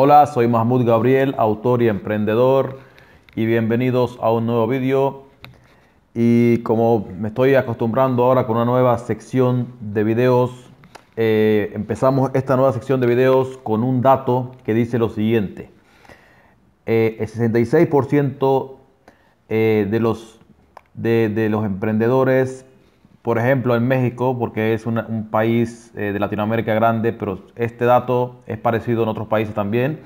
Hola, soy Mahmoud Gabriel, autor y emprendedor y bienvenidos a un nuevo vídeo. Y como me estoy acostumbrando ahora con una nueva sección de videos, eh, empezamos esta nueva sección de videos con un dato que dice lo siguiente. Eh, el 66% eh, de, los, de los emprendedores por ejemplo, en México, porque es un país eh, de Latinoamérica grande, pero este dato es parecido en otros países también.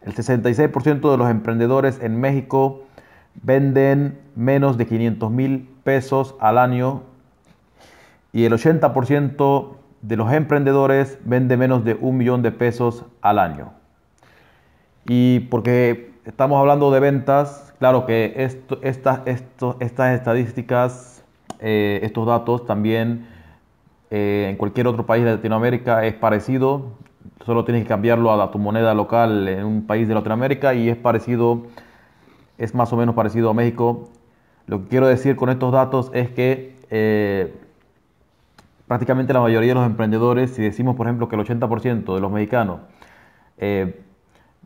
El 66% de los emprendedores en México venden menos de 500 mil pesos al año y el 80% de los emprendedores vende menos de un millón de pesos al año. Y porque estamos hablando de ventas, claro que esto, estas estadísticas eh, estos datos también eh, en cualquier otro país de Latinoamérica es parecido, solo tienes que cambiarlo a, tu moneda local en un país de Latinoamérica y es parecido, es más o menos parecido a México. Lo que quiero decir con estos datos es que eh, prácticamente la mayoría de los emprendedores, si decimos por ejemplo que el 80% de los mexicanos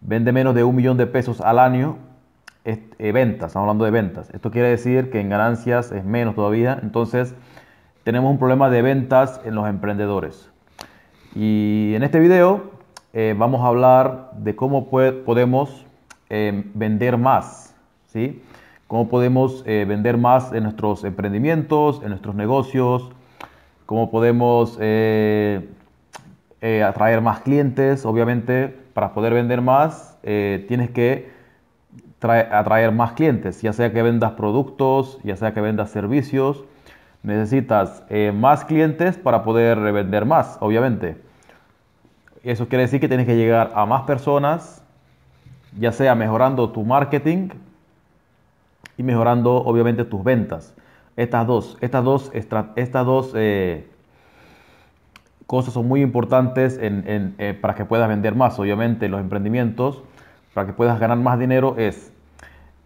vende menos de un millón de pesos al año, eh, ventas, estamos hablando de ventas. Esto quiere decir que en ganancias es menos todavía. Entonces, tenemos un problema de ventas en los emprendedores. Y en este video eh, vamos a hablar de cómo podemos eh, vender más, ¿sí? Cómo podemos vender más en nuestros emprendimientos, en nuestros negocios, cómo podemos atraer más clientes. Obviamente, para poder vender más, tienes que atraer más clientes, ya sea que vendas productos, ya sea que vendas servicios. Necesitas eh, más clientes para poder vender más, obviamente. Eso quiere decir que tienes que llegar a más personas, ya sea mejorando tu marketing y mejorando obviamente tus ventas. Estas dos, estas dos, estas dos eh, cosas son muy importantes eh, para que puedas vender más. Obviamente los emprendimientos para que puedas ganar más dinero es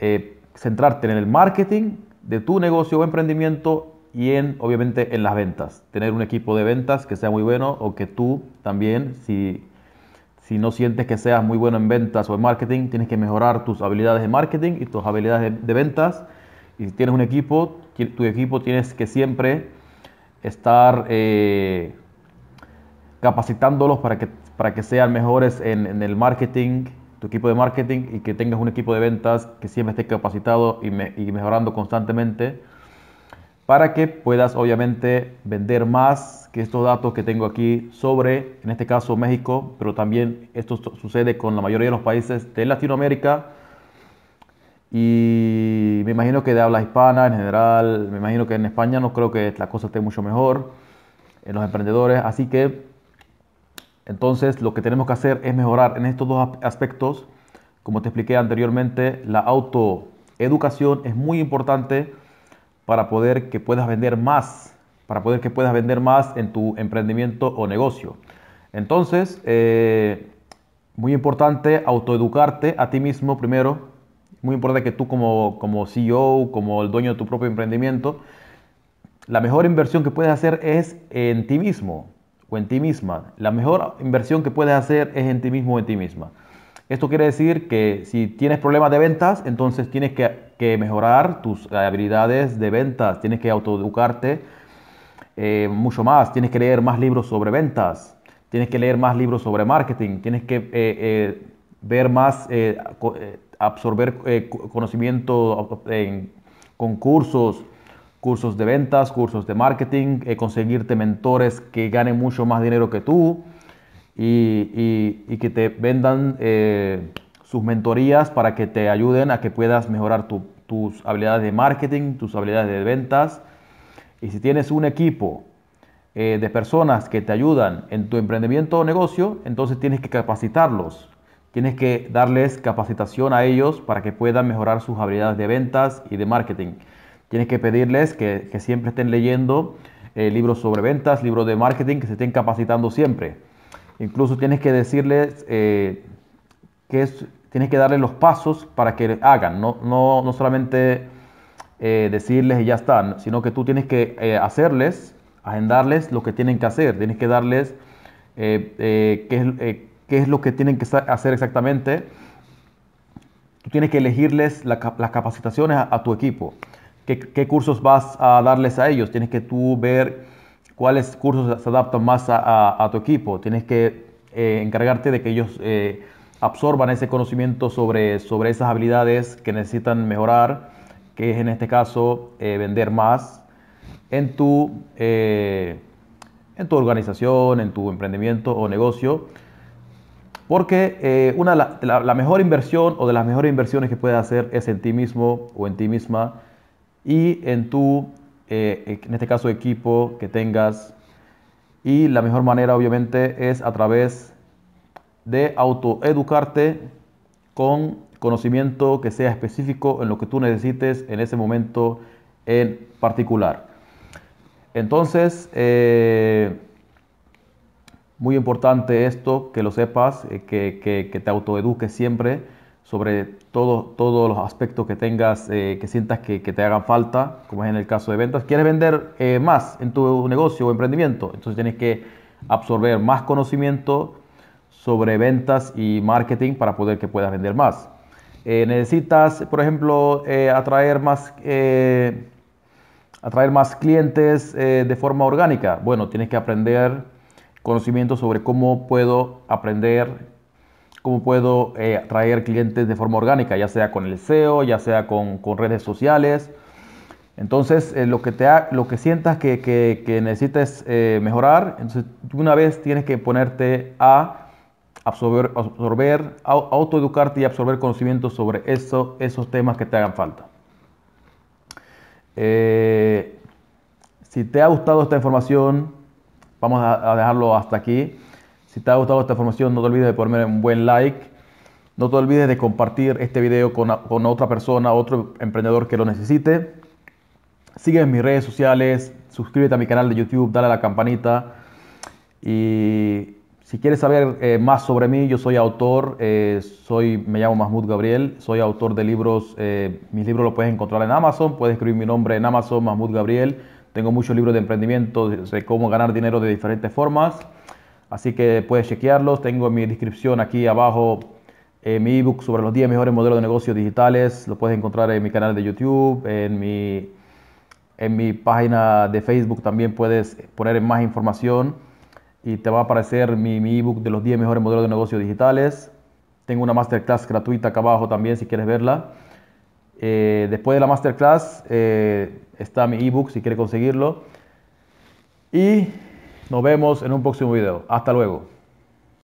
eh, centrarte en el marketing de tu negocio o emprendimiento y en, obviamente, en las ventas. Tener un equipo de ventas que sea muy bueno o que tú también, si, si no sientes que seas muy bueno en ventas o en marketing, tienes que mejorar tus habilidades de marketing y tus habilidades de, ventas. Y si tienes un equipo, tu equipo tienes que siempre estar eh, capacitándolos para que, para que sean mejores en, en el marketing tu equipo de marketing y que tengas un equipo de ventas que siempre esté capacitado y, mejorando constantemente para que puedas obviamente vender más que estos datos que tengo aquí sobre, en este caso México, pero también esto sucede con la mayoría de los países de Latinoamérica. Y me imagino que de habla hispana en general, me imagino que en España no creo que la cosa esté mucho mejor en los emprendedores, así que entonces, lo que tenemos que hacer es mejorar en estos dos aspectos. Como te expliqué anteriormente, la autoeducación es muy importante para poder que puedas vender más, para poder que puedas vender más en tu emprendimiento o negocio. Entonces, eh, muy importante autoeducarte a ti mismo primero. Muy importante que tú como, como CEO, como el dueño de tu propio emprendimiento, la mejor inversión que puedes hacer es en ti mismo o en ti misma. La mejor inversión que puedes hacer es en ti mismo o en ti misma. Esto quiere decir que si tienes problemas de ventas, entonces tienes que, mejorar tus habilidades de ventas, tienes que autoeducarte eh, mucho más, tienes que leer más libros sobre ventas, tienes que leer más libros sobre marketing, tienes que eh, eh, ver más, absorber conocimiento en concursos, cursos de ventas, cursos de marketing, eh, conseguirte mentores que ganen mucho más dinero que tú y, que te vendan eh, sus mentorías para que te ayuden a que puedas mejorar tus habilidades de marketing, tus habilidades de ventas. Y si tienes un equipo eh, de personas que te ayudan en tu emprendimiento o negocio, entonces tienes que capacitarlos. Tienes que darles capacitación a ellos para que puedan mejorar sus habilidades de ventas y de marketing. Tienes que pedirles que, siempre estén leyendo eh, libros sobre ventas, libros de marketing, que se estén capacitando siempre. Incluso tienes que decirles eh, que tienes que darles los pasos para que hagan, no, no, solamente eh, decirles y ya están, sino que tú tienes que hacerles, agendarles lo que tienen que hacer, tienes que darles qué, qué es lo que tienen que hacer exactamente, tú tienes que elegirles las capacitaciones a, tu equipo. ¿Qué, cursos vas a darles a ellos? Tienes que tú ver cuáles cursos se adaptan más a, tu equipo. Tienes que eh, encargarte de que ellos eh, absorban ese conocimiento sobre, sobre esas habilidades que necesitan mejorar, que es en este caso eh, vender más en tu, en tu organización, en tu emprendimiento o negocio. Porque una, la, la, mejor inversión o de las mejores inversiones que puedes hacer es en ti mismo o en ti misma y en tu, en este caso, equipo que tengas. Y la mejor manera, obviamente, es a través de autoeducarte con conocimiento que sea específico en lo que tú necesites en ese momento en particular. Entonces, eh, muy importante esto, que lo sepas, eh, que, que, te autoeduques siempre sobre todo, todos los aspectos que tengas, eh, que sientas que, te hagan falta, como es en el caso de ventas. ¿Quieres vender más en tu negocio o emprendimiento? Entonces tienes que absorber más conocimiento sobre ventas y marketing para poder que puedas vender más. Eh, necesitas, por ejemplo, eh, atraer, más, eh, atraer más clientes de forma orgánica. Bueno, tienes que aprender conocimiento sobre cómo puedo aprender, cómo puedo atraer clientes de forma orgánica, ya sea con el SEO, ya sea con, redes sociales. Entonces, lo, que te lo que sientas que, que, necesites mejorar, entonces una vez tienes que ponerte a absorber, absorber autoeducarte y absorber conocimientos sobre eso, esos temas que te hagan falta. Eh, si te ha gustado esta información, vamos a, dejarlo hasta aquí. Si te ha gustado esta información, no te olvides de ponerme un buen like. No te olvides de compartir este video con, con otra persona, otro emprendedor que lo necesite. Sigue en mis redes sociales, suscríbete a mi canal de YouTube, dale a la campanita y si quieres saber eh, más sobre mí, yo soy autor, eh, soy, me llamo Mahmoud Gabriel, soy autor de libros, eh, mis libros los puedes encontrar en Amazon, puedes escribir mi nombre en Amazon, Mahmoud Gabriel. Tengo muchos libros de emprendimiento, de, cómo ganar dinero de diferentes formas, así que puedes chequearlos. Tengo en mi descripción aquí abajo mi ebook sobre los 10 mejores modelos de negocios digitales, lo puedes encontrar en mi canal de YouTube, en mi, en mi página de Facebook también puedes poner más información y te va a aparecer mi, mi ebook de los 10 mejores modelos de negocio digitales. Tengo una masterclass gratuita acá abajo también si quieres verla. Eh, después de la masterclass eh, está mi ebook si quieres conseguirlo. Y nos vemos en un próximo video. Hasta luego.